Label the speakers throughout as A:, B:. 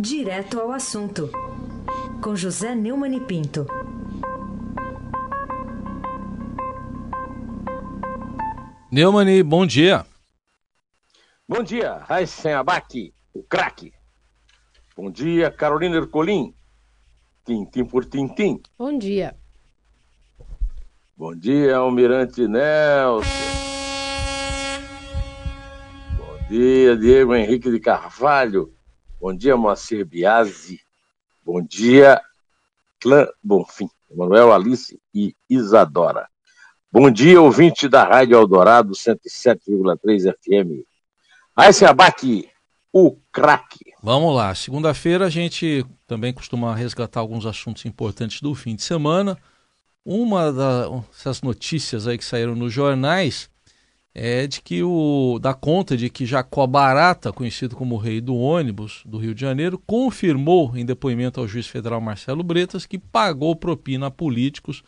A: Direto ao assunto, com José Neumann e Pinto.
B: Neumann, bom dia.
C: Bom dia, Raíssen Abac, o craque. Bom dia, Carolina Ercolim, tintim por tintim.
D: Bom dia.
C: Bom dia, Almirante Nelson. Bom dia, Diego Henrique de Carvalho. Bom dia, Moacir Biasi. Bom dia, Clã Bonfim, Manuel Alice e Isadora. Bom dia, ouvinte da Rádio Eldorado 107,3 FM. Aí se abaque o craque.
B: Vamos lá. Segunda-feira a gente também costuma resgatar alguns assuntos importantes do fim de semana. Uma dessas notícias aí que saíram nos jornais é de que o dá conta de que Jacó Barata, conhecido como rei do ônibus do Rio de Janeiro, confirmou em depoimento ao juiz federal Marcelo Bretas que pagou propina a políticos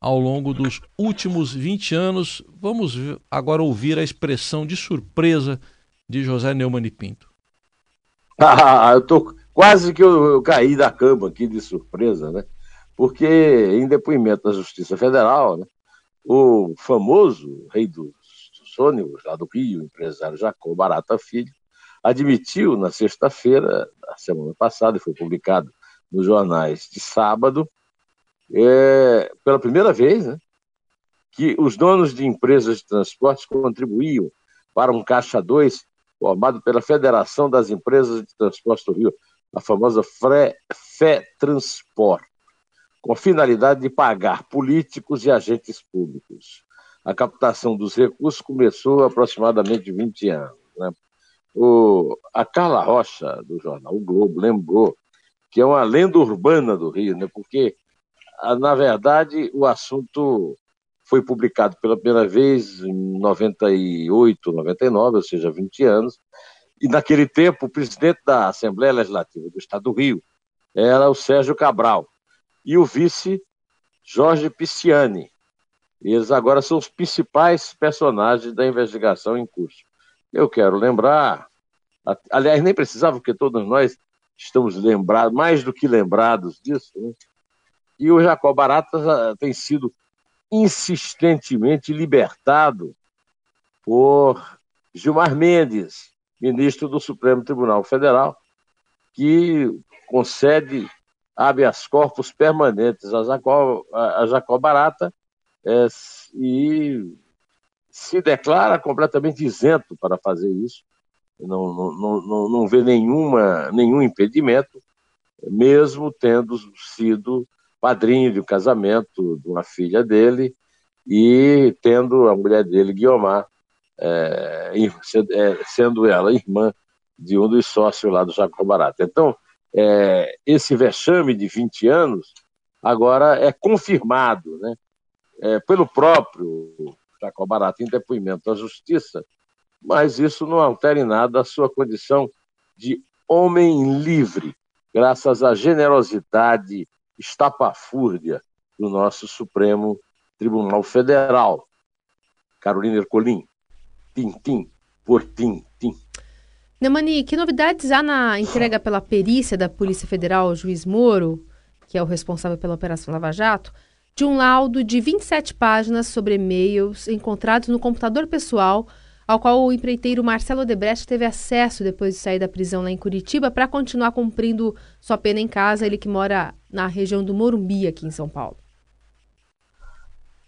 B: ao longo dos últimos 20 anos. Vamos agora ouvir a expressão de surpresa de José Neumann e Pinto.
C: Ah, eu tô quase que eu, eu caí da cama aqui de surpresa, né? Porque em depoimento da Justiça Federal, né, o famoso rei do Sônio, lá do Rio, o empresário Jacó Barata Filho, admitiu na sexta-feira, da semana passada, e foi publicado nos jornais de sábado, é, pela primeira vez, né, que os donos de empresas de transportes contribuíam para um Caixa 2 formado pela Federação das Empresas de Transporte do Rio, a famosa FETransport, com a finalidade de pagar políticos e agentes públicos a captação dos recursos começou há aproximadamente 20 anos. Né? O, a Carla Rocha, do jornal O Globo, lembrou que é uma lenda urbana do Rio, né? porque, na verdade, o assunto foi publicado pela primeira vez em 98, 99, ou seja, 20 anos, e naquele tempo o presidente da Assembleia Legislativa do Estado do Rio era o Sérgio Cabral, e o vice Jorge Pisciani, eles agora são os principais personagens da investigação em curso. Eu quero lembrar, aliás, nem precisava, porque todos nós estamos lembrados, mais do que lembrados disso, né? e o Jacó Barata tem sido insistentemente libertado por Gilmar Mendes, ministro do Supremo Tribunal Federal, que concede habeas corpus permanentes a Jacó, a Jacó Barata é, e se declara completamente isento para fazer isso, não, não, não, não vê nenhuma, nenhum impedimento, mesmo tendo sido padrinho de um casamento de uma filha dele e tendo a mulher dele, Guiomar, é, é sendo ela irmã de um dos sócios lá do Jacob Barata. Então, é, esse vexame de 20 anos agora é confirmado, né? É, pelo próprio Jacó Barata em depoimento à justiça, mas isso não altera em nada a sua condição de homem livre, graças à generosidade estapafúrdia do nosso Supremo Tribunal Federal. Carolina Ercolim, tintim por tintim.
D: Neumani, que novidades há na entrega pela perícia da Polícia Federal ao juiz Moro, que é o responsável pela Operação Lava Jato, de um laudo de 27 páginas sobre e-mails encontrados no computador pessoal, ao qual o empreiteiro Marcelo Debrecht teve acesso depois de sair da prisão lá em Curitiba para continuar cumprindo sua pena em casa, ele que mora na região do Morumbi, aqui em São Paulo.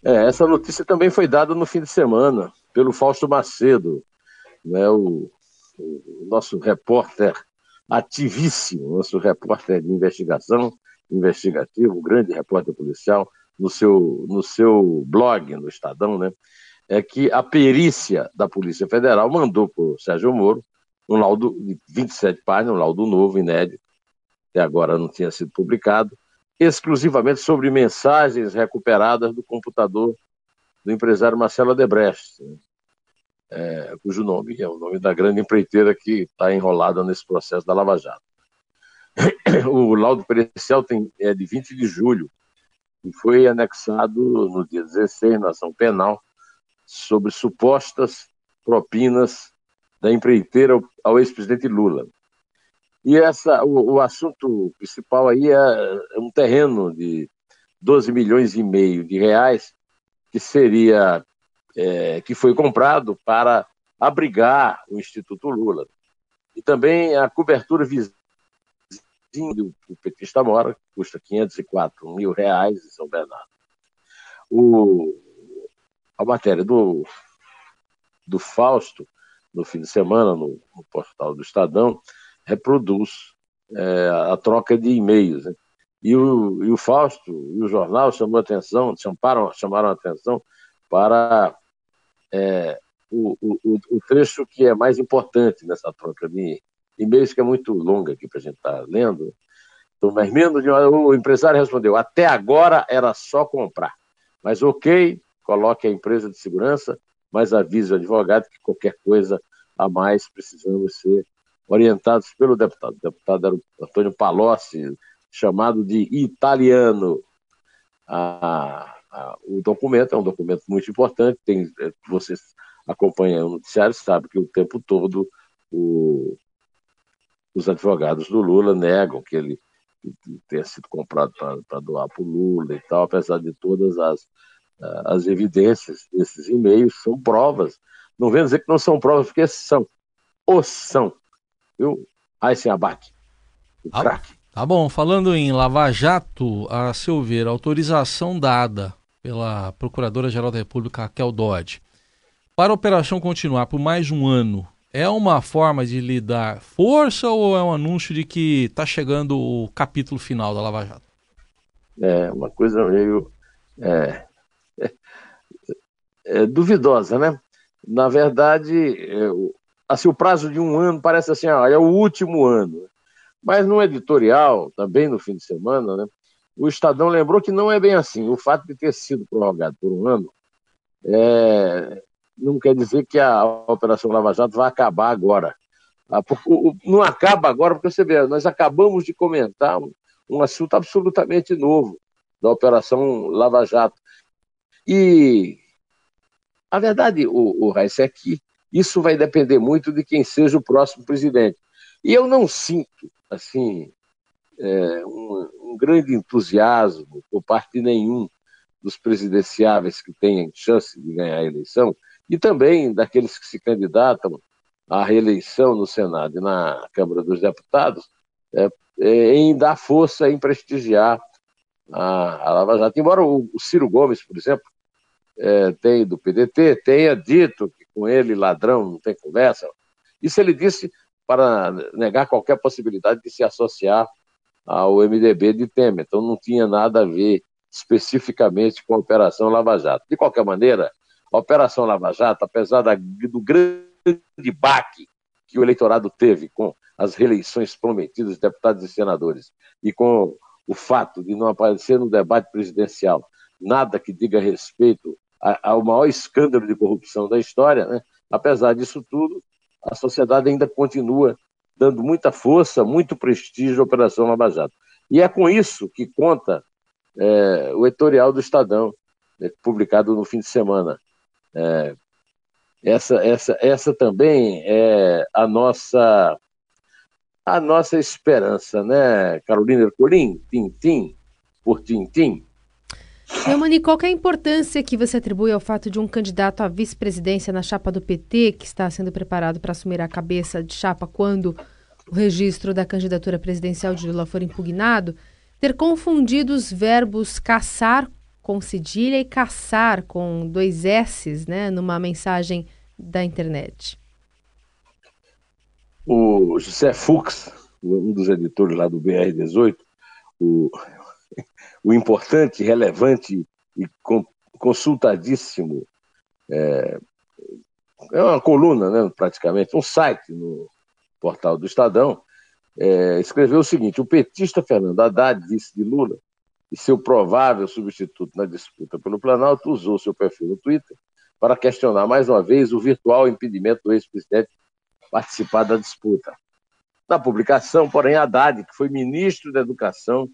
C: É, essa notícia também foi dada no fim de semana pelo Fausto Macedo, né, o, o nosso repórter ativíssimo, nosso repórter de investigação, investigativo, grande repórter policial, no seu, no seu blog, no Estadão, né, é que a perícia da Polícia Federal mandou para o Sérgio Moro um laudo de 27 páginas, um laudo novo, inédito, que agora não tinha sido publicado, exclusivamente sobre mensagens recuperadas do computador do empresário Marcelo Debrecht, né, é, cujo nome é o nome da grande empreiteira que está enrolada nesse processo da Lava Jato. O laudo pericial tem, é de 20 de julho e foi anexado no dia 16 na ação penal sobre supostas propinas da empreiteira ao ex-presidente Lula. E essa, o, o assunto principal aí é, é um terreno de 12 milhões e meio de reais que seria é, que foi comprado para abrigar o Instituto Lula. E também a cobertura vizinha do o petista mora, que custa 504 mil reais em São Bernardo. O, a matéria do, do Fausto, no fim de semana, no, no portal do Estadão, reproduz é, a troca de e-mails. Né? E, o, e o Fausto e o jornal chamou atenção, chamaram, chamaram atenção para é, o, o, o trecho que é mais importante nessa troca de e-mails, que é muito longa aqui para a gente estar tá lendo. Então, mas menos de uma, o empresário respondeu: até agora era só comprar. Mas ok, coloque a empresa de segurança, mas avise o advogado que qualquer coisa a mais precisamos ser orientados pelo deputado. O deputado era o Antônio Palocci, chamado de italiano. Ah, ah, o documento é um documento muito importante, tem, é, vocês acompanham o noticiário, sabe que o tempo todo o, os advogados do Lula negam que ele tenha sido comprado para doar para o Lula e tal, apesar de todas as, as evidências desses e-mails, são provas. Não vem dizer que não são provas, porque são. Ou são. Viu? Aí se abate. O
B: tá, craque. Tá bom, falando em Lava Jato, a seu ver, autorização dada pela Procuradora-Geral da República, Raquel Dodge, para a operação continuar por mais um ano, é uma forma de lhe dar força ou é um anúncio de que está chegando o capítulo final da Lava Jato?
C: É uma coisa meio é, é, é duvidosa, né? Na verdade, é, assim, o prazo de um ano parece assim, ah, é o último ano. Mas no editorial, também no fim de semana, né, o Estadão lembrou que não é bem assim. O fato de ter sido prorrogado por um ano é, não quer dizer que a Operação Lava Jato vai acabar agora. Ah, não acaba agora, porque você vê, nós acabamos de comentar um, assunto absolutamente novo da Operação Lava Jato. E a verdade, o, o Raíssa, é que isso vai depender muito de quem seja o próximo presidente. E eu não sinto, assim, é, um, um, grande entusiasmo por parte nenhum dos presidenciáveis que têm chance de ganhar a eleição e também daqueles que se candidatam à reeleição no Senado e na Câmara dos Deputados, é, é, em dar força, em prestigiar a, a Lava Jato. Embora o, o Ciro Gomes, por exemplo, é, do PDT, tenha dito que com ele ladrão não tem conversa, isso ele disse para negar qualquer possibilidade de se associar ao MDB de Temer. Então não tinha nada a ver especificamente com a Operação Lava Jato. De qualquer maneira, a Operação Lava Jato, apesar da, do grande baque que o eleitorado teve com as reeleições prometidas de deputados e senadores e com o fato de não aparecer no debate presidencial nada que diga respeito ao maior escândalo de corrupção da história, né? apesar disso tudo, a sociedade ainda continua dando muita força, muito prestígio à Operação Lava Jato. E é com isso que conta é, o editorial do Estadão, né, publicado no fim de semana. É, essa, essa, essa também é a nossa a nossa esperança, né, Carolina Ercolim? Tintim por tintim.
D: Eumani, qual é a importância que você atribui ao fato de um candidato à vice-presidência na chapa do PT, que está sendo preparado para assumir a cabeça de chapa quando o registro da candidatura presidencial de Lula for impugnado, ter confundido os verbos caçar com cedilha e caçar com dois S's, né, numa mensagem da internet.
C: O José Fux, um dos editores lá do BR-18, o, o importante, relevante e consultadíssimo, é, é uma coluna, né, praticamente, um site no portal do Estadão, é, escreveu o seguinte: o petista Fernando Haddad, vice de Lula, e seu provável substituto na disputa pelo Planalto, usou seu perfil no Twitter para questionar mais uma vez o virtual impedimento do ex-presidente participar da disputa. Na publicação, porém, Haddad, que foi ministro da Educação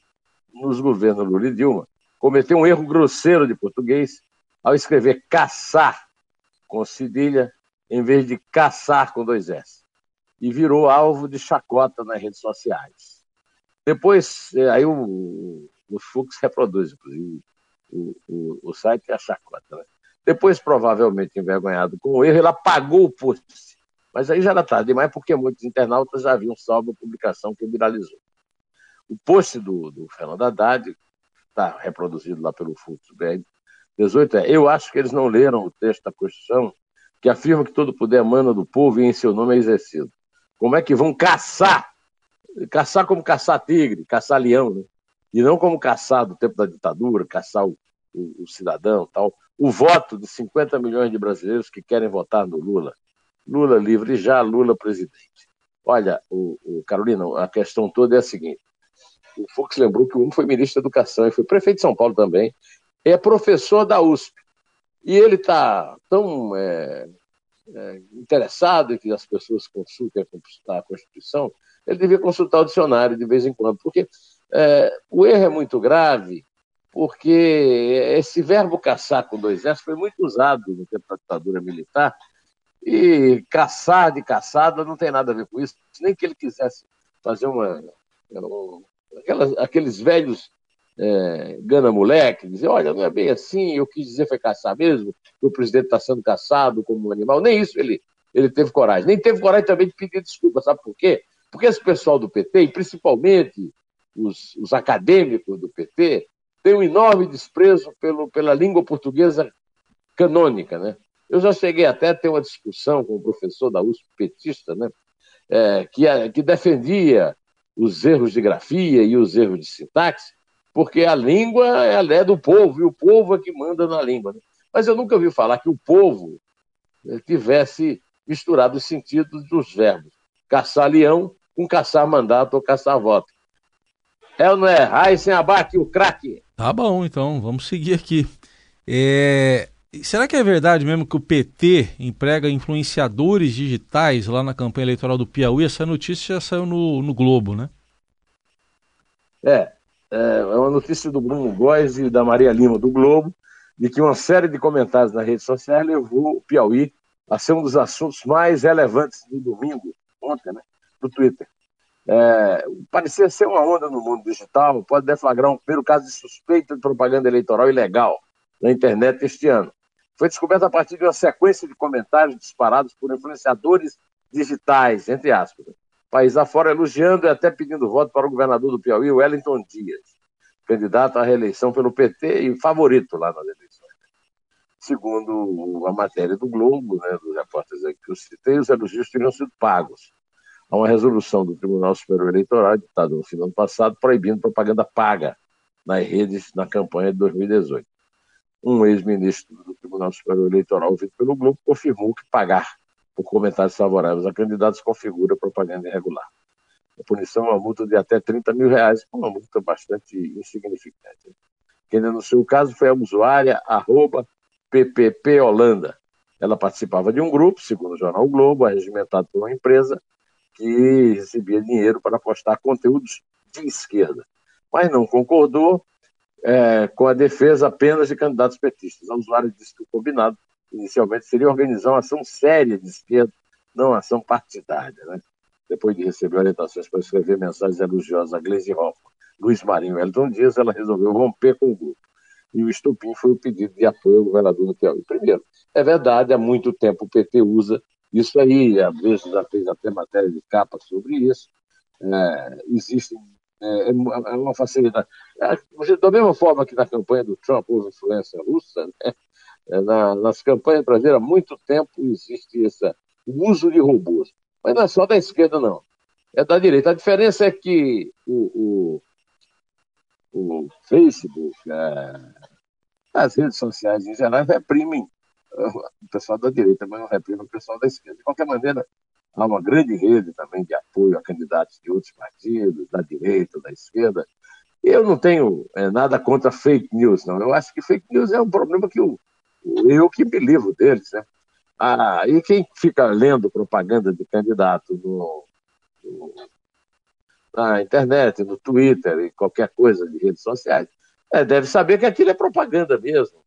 C: nos governos Lula e Dilma, cometeu um erro grosseiro de português ao escrever caçar com cedilha em vez de caçar com dois S. e virou alvo de chacota nas redes sociais. Depois, é, aí o, o Fux reproduz, inclusive, o, o, o site é a chacota. Né? Depois, provavelmente envergonhado com o erro, ele apagou o post. Mas aí já era tarde demais, porque muitos internautas já haviam salvo a publicação que viralizou. O post do, do Fernando Haddad, está reproduzido lá pelo Fux BR 18, é: Eu acho que eles não leram o texto da Constituição que afirma que todo poder emana do povo e em seu nome é exercido. Como é que vão caçar? Caçar como caçar tigre, caçar leão, né? E não como caçar do tempo da ditadura, caçar o, o, o cidadão tal. O voto de 50 milhões de brasileiros que querem votar no Lula. Lula livre já, Lula presidente. Olha, o, o Carolina, a questão toda é a seguinte. O Fux lembrou que o um foi ministro da Educação e foi prefeito de São Paulo também. É professor da USP. E ele está tão é, é, interessado em que as pessoas consultem a Constituição, ele devia consultar o dicionário de vez em quando, porque é, o erro é muito grave, porque esse verbo caçar com dois S foi muito usado no tempo da ditadura militar, e caçar de caçada não tem nada a ver com isso, nem que ele quisesse fazer uma. aquelas, aqueles velhos é, gana moleque, dizer, olha, não é bem assim, eu quis dizer foi caçar mesmo, que o presidente está sendo caçado como um animal. Nem isso ele, ele teve coragem. Nem teve coragem também de pedir desculpa, sabe por quê? Porque esse pessoal do PT, e principalmente os, os acadêmicos do PT, tem um enorme desprezo pelo, pela língua portuguesa canônica, né? Eu já cheguei até a ter uma discussão com o um professor da USP petista, né? É, que, que defendia os erros de grafia e os erros de sintaxe, porque a língua ela é do povo, e o povo é que manda na língua. Né? Mas eu nunca ouvi falar que o povo eh, tivesse misturado os sentidos dos verbos. Caçar leão com caçar mandato ou caçar voto. É ou não é? Ai, sem abate, o craque.
B: Tá bom, então, vamos seguir aqui. É... Será que é verdade mesmo que o PT emprega influenciadores digitais lá na campanha eleitoral do Piauí? Essa notícia já saiu no, no Globo, né?
C: É, é, é uma notícia do Bruno Góes e da Maria Lima, do Globo, de que uma série de comentários nas redes sociais levou o Piauí a ser um dos assuntos mais relevantes do domingo, ontem, né, do Twitter. É, parecia ser uma onda no mundo digital, pode deflagrar um primeiro caso de suspeita de propaganda eleitoral ilegal na internet este ano. Foi descoberto a partir de uma sequência de comentários disparados por influenciadores digitais, entre aspas, país afora, elogiando e até pedindo voto para o governador do Piauí, Wellington Dias, candidato à reeleição pelo PT e favorito lá nas eleições. Segundo a matéria do Globo, né, dos repórteres que eu citei, os elogios teriam sido pagos. Há uma resolução do Tribunal Superior Eleitoral, editada no fim do ano passado, proibindo propaganda paga nas redes na campanha de 2018. Um ex-ministro do Tribunal Superior Eleitoral, ouvido pelo Globo, confirmou que pagar por comentários favoráveis a candidatos configura propaganda irregular. A punição é uma multa de até 30 mil reais, uma multa bastante insignificante. Quem denunciou o caso foi a usuária arroba PPP Holanda. Ela participava de um grupo, segundo o jornal Globo, arregimentado por uma empresa que recebia dinheiro para postar conteúdos de esquerda, mas não concordou é, com a defesa apenas de candidatos petistas. A usuária disse que o combinado inicialmente seria organizar uma ação séria de esquerda, não ação partidária. Né? Depois de receber orientações para escrever mensagens elogiosas a Gleisi Hoffmann, Luiz Marinho e Elton Dias, ela resolveu romper com o grupo. E o estupim foi o pedido de apoio ao governador do Piauí. Primeiro, é verdade, há muito tempo o PT usa isso aí, às vezes já fez até matéria de capa sobre isso. É, existe é, é uma facilidade. É, da mesma forma que na campanha do Trump houve influência russa, né? É, na, nas campanhas brasileiras há muito tempo existe esse uso de robôs. Mas não é só da esquerda, não. É da direita. A diferença é que o, o, o Facebook, é, as redes sociais em geral, reprimem o pessoal da direita, mas não reprimem o pessoal da esquerda. De qualquer maneira, há uma grande rede também de apoio a candidatos de outros partidos, da direita, da esquerda. Eu não tenho é, nada contra fake news, não. Eu acho que fake news é um problema que o, eu que me livro deles, né? Ah, e quem fica lendo propaganda de candidato no, no, na internet, no Twitter e qualquer coisa de redes sociais, é, deve saber que aquilo é propaganda mesmo.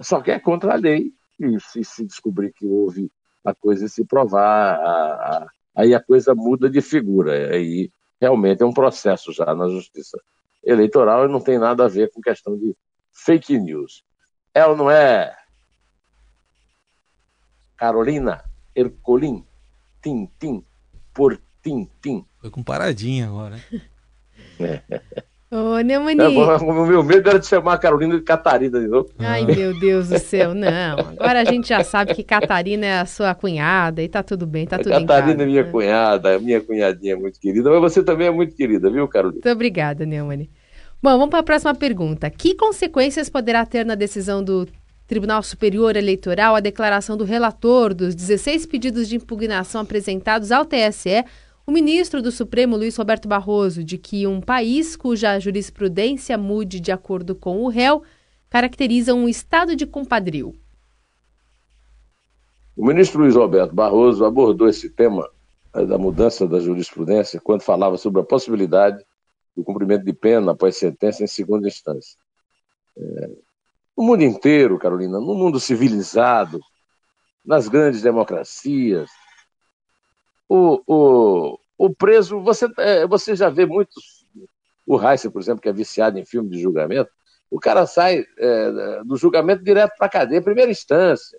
C: Só que é contra a lei. E se, se descobrir que houve a coisa e se provar a, a aí a coisa muda de figura. Aí realmente é um processo já na justiça eleitoral e não tem nada a ver com questão de fake news. É ou não é? Carolina Ercolim, Tintim, por Tintim.
B: Foi com paradinha agora.
D: É. Ô, Neumani. É,
C: o meu medo era de chamar a Carolina de Catarina de novo.
D: Ai, meu Deus do céu, não. Agora a gente já sabe que Catarina é a sua cunhada e tá tudo bem, tá tudo
C: bem. Catarina é minha né? cunhada, minha cunhadinha é muito querida, mas você também é muito querida, viu, Carolina?
D: Muito obrigada, Neumani. Bom, vamos para a próxima pergunta. Que consequências poderá ter na decisão do Tribunal Superior Eleitoral a declaração do relator dos 16 pedidos de impugnação apresentados ao TSE o ministro do Supremo, Luiz Roberto Barroso, de que um país cuja jurisprudência mude de acordo com o réu caracteriza um estado de compadrio.
C: O ministro Luiz Roberto Barroso abordou esse tema eh, da mudança da jurisprudência quando falava sobre a possibilidade do cumprimento de pena após sentença em segunda instância. É, no mundo inteiro, Carolina, no mundo civilizado, nas grandes democracias, o, o, o preso, você, é, você já vê muitos. O Heisen, por exemplo, que é viciado em filme de julgamento, o cara sai é, do julgamento direto para a cadeia, primeira instância.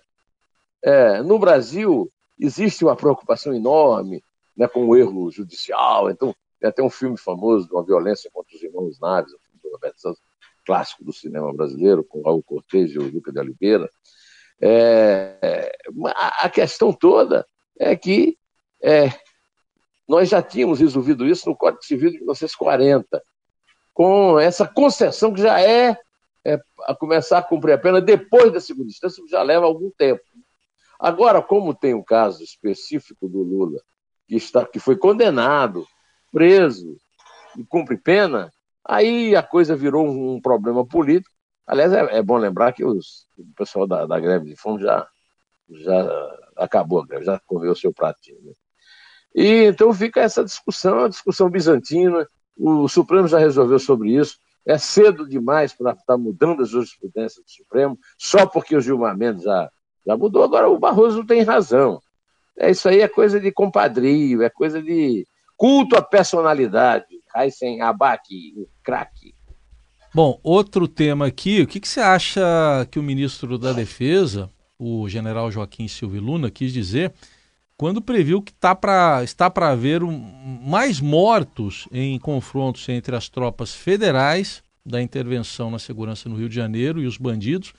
C: É, no Brasil, existe uma preocupação enorme né, com o erro judicial. Então, tem até um filme famoso de uma violência contra os irmãos Naves, um filme do Roberto Santos, clássico do cinema brasileiro, com Raul Cortez e o Luca de Oliveira. É, a questão toda é que é, nós já tínhamos resolvido isso no Código Civil de 1940, com essa concessão que já é, é a começar a cumprir a pena depois da segunda instância, que já leva algum tempo. Agora, como tem um caso específico do Lula, que, está, que foi condenado, preso e cumpre pena, aí a coisa virou um, um problema político. Aliás, é, é, bom lembrar que os, o pessoal da, da greve de fome já, já acabou a greve, já comeu o seu pratinho. Né? E então fica essa discussão, a discussão bizantina. O Supremo já resolveu sobre isso. É cedo demais para estar mudando a jurisprudência do Supremo, só porque o Gilmar Mendes já, já mudou. Agora o Barroso tem razão. É, isso aí é coisa de compadrio, é coisa de culto à personalidade. Heisen Abac, o craque.
B: Bom, outro tema aqui, o que, que você acha que o ministro da Defesa, o general Joaquim Silva Luna, quis dizer quando previu que tá pra, está para haver um, mais mortos em confrontos entre as tropas federais da intervenção na segurança no Rio de Janeiro e os bandidos,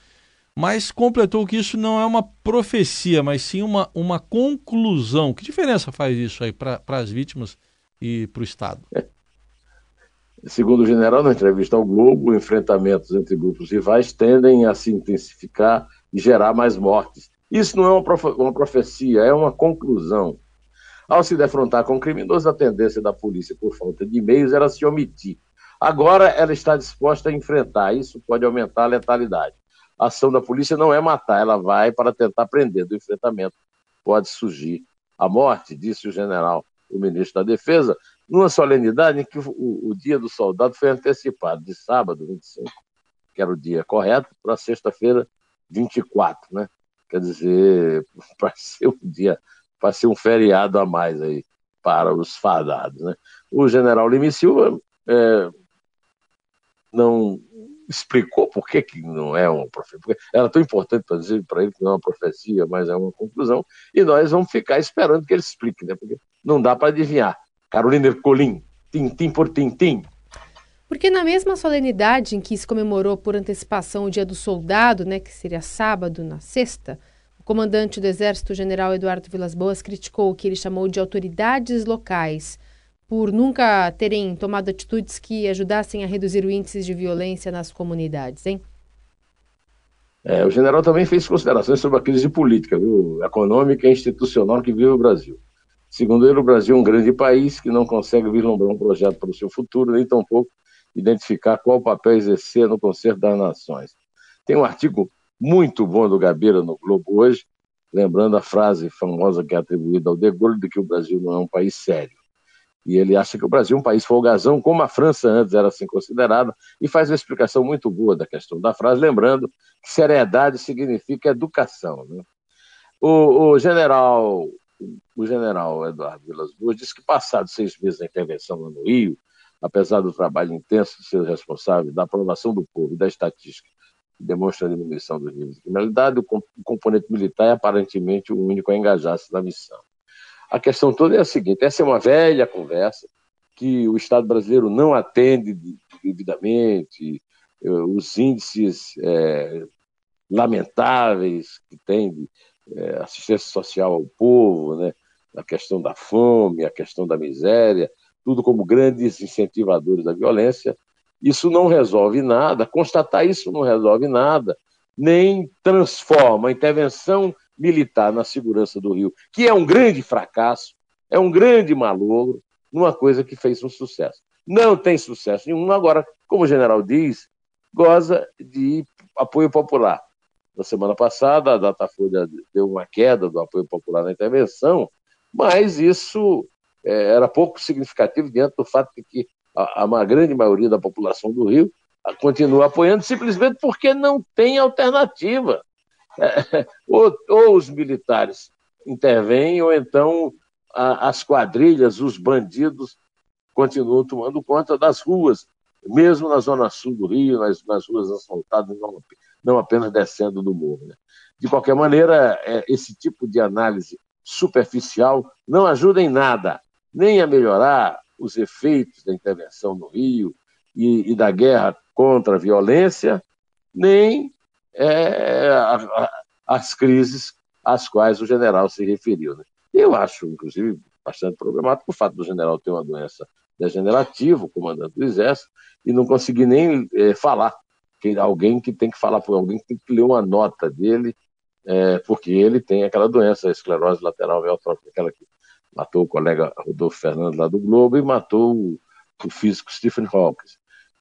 B: mas completou que isso não é uma profecia, mas sim uma, uma conclusão. Que diferença faz isso aí para as vítimas e para o Estado? É.
C: Segundo o general, na entrevista ao Globo, enfrentamentos entre grupos rivais tendem a se intensificar e gerar mais mortes isso não é uma, profe uma profecia, é uma conclusão. Ao se defrontar com o criminoso, a tendência da polícia, por falta de meios, era se omitir. Agora ela está disposta a enfrentar. Isso pode aumentar a letalidade. A ação da polícia não é matar, ela vai para tentar prender. Do enfrentamento pode surgir a morte, disse o general, o ministro da Defesa, numa solenidade em que o, o dia do soldado foi antecipado de sábado, 25, que era o dia correto, para sexta-feira, 24, né? Quer dizer, para ser um dia, para ser um feriado a mais aí para os fadados. Né? O general Lime Silva é, não explicou por que, que não é uma profecia. Era tão importante para dizer para ele que não é uma profecia, mas é uma conclusão. E nós vamos ficar esperando que ele explique, né? porque não dá para adivinhar. Carolina Ercolim, tintim por tintim,
D: porque na mesma solenidade em que se comemorou por antecipação o Dia do Soldado, né, que seria sábado, na sexta, o comandante do Exército, General Eduardo Vilas Boas, criticou o que ele chamou de autoridades locais por nunca terem tomado atitudes que ajudassem a reduzir o índice de violência nas comunidades, hein?
C: É, o general também fez considerações sobre a crise política, viu, econômica e institucional que vive o Brasil. Segundo ele, o Brasil é um grande país que não consegue vislumbrar um projeto para o seu futuro, nem tampouco identificar qual papel exercer no Concerto das Nações. Tem um artigo muito bom do Gabeira no Globo hoje, lembrando a frase famosa que é atribuída ao De Gaulle de que o Brasil não é um país sério. E ele acha que o Brasil é um país folgazão, como a França antes era assim considerada, e faz uma explicação muito boa da questão da frase, lembrando que seriedade significa educação. Né? O, o general o general Eduardo Vilas Boas disse que, passados seis meses da intervenção no Rio, apesar do trabalho intenso de seus responsáveis, da aprovação do povo e da estatística que demonstra a diminuição do nível de criminalidade, o componente militar é aparentemente o único a engajar-se na missão. A questão toda é a seguinte: essa é uma velha conversa que o Estado brasileiro não atende devidamente, eh, os índices é, lamentáveis que tem de é, assistência social ao povo, né? a questão da fome, a questão da miséria, tudo como grandes incentivadores da violência. Isso não resolve nada, constatar isso não resolve nada, nem transforma a intervenção militar na segurança do Rio, que é um grande fracasso, é um grande malogro, numa coisa que fez um sucesso. Não tem sucesso nenhum. Agora, como o general diz, goza de apoio popular. Na semana passada, a Datafolha deu uma queda do apoio popular na intervenção, mas isso é, era pouco significativo diante do fato de que a, a grande maioria da população do Rio continua apoiando simplesmente porque não tem alternativa. É, ou, ou, os militares intervêm, ou então a, as quadrilhas, os bandidos continuam tomando conta das ruas, mesmo na zona sul do Rio, nas, nas ruas asfaltadas, não, não apenas descendo do morro. Né? De qualquer maneira, é, esse tipo de análise superficial não ajuda em nada, nem a melhorar os efeitos da intervenção no Rio e, e da guerra contra a violência, nem é, a, a, as crises às quais o general se referiu. Né? Eu acho, inclusive, bastante problemático o fato do general ter uma doença degenerativa, o comandante do Exército, e não conseguir nem é, falar que alguém que tem que falar alguém que tem que ler uma nota dele, é, porque ele tem aquela doença, a esclerose lateral amiotrófica, aquela que matou o colega Rodolfo Fernandes lá do Globo e matou o, o físico Stephen Hawking.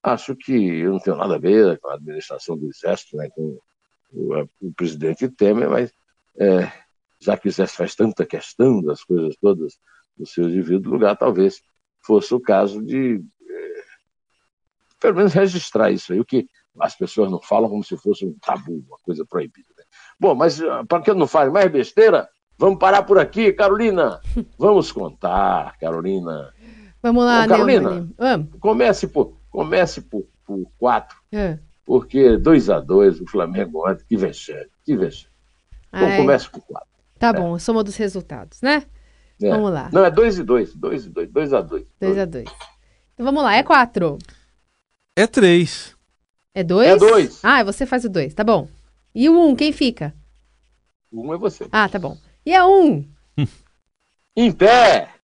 C: Acho que eu não tenho nada a ver com a administração do Exército, né, com o, o presidente Temer, mas é, já que o Exército faz tanta questão das coisas todas no seu devido lugar, talvez fosse o caso de, é, pelo menos, registrar isso aí, o que as pessoas não falam como se fosse um tabu, uma coisa proibida. Né? Bom, mas ah, para que não fale mais besteira, vamos parar por aqui, Carolina. Vamos contar, Carolina.
D: Vamos lá,
C: Bom, Carolina. Vamos. Comece por, comece por, por quatro.
D: É.
C: Porque 2 a 2 o Flamengo ontem, que vexame, que vexame. Bom, comece por quatro.
D: Tá é. bom, soma dos resultados, né? É. Vamos lá.
C: Não, é 2 e 2. 2 e 2. 2 a 2.
D: 2 a 2. Então vamos lá, é 4.
B: É 3.
D: É dois?
C: É dois.
D: Ah, você faz o dois, tá bom. E o um, quem fica?
C: O um é você.
D: Ah, tá bom. E é um?
C: em pé!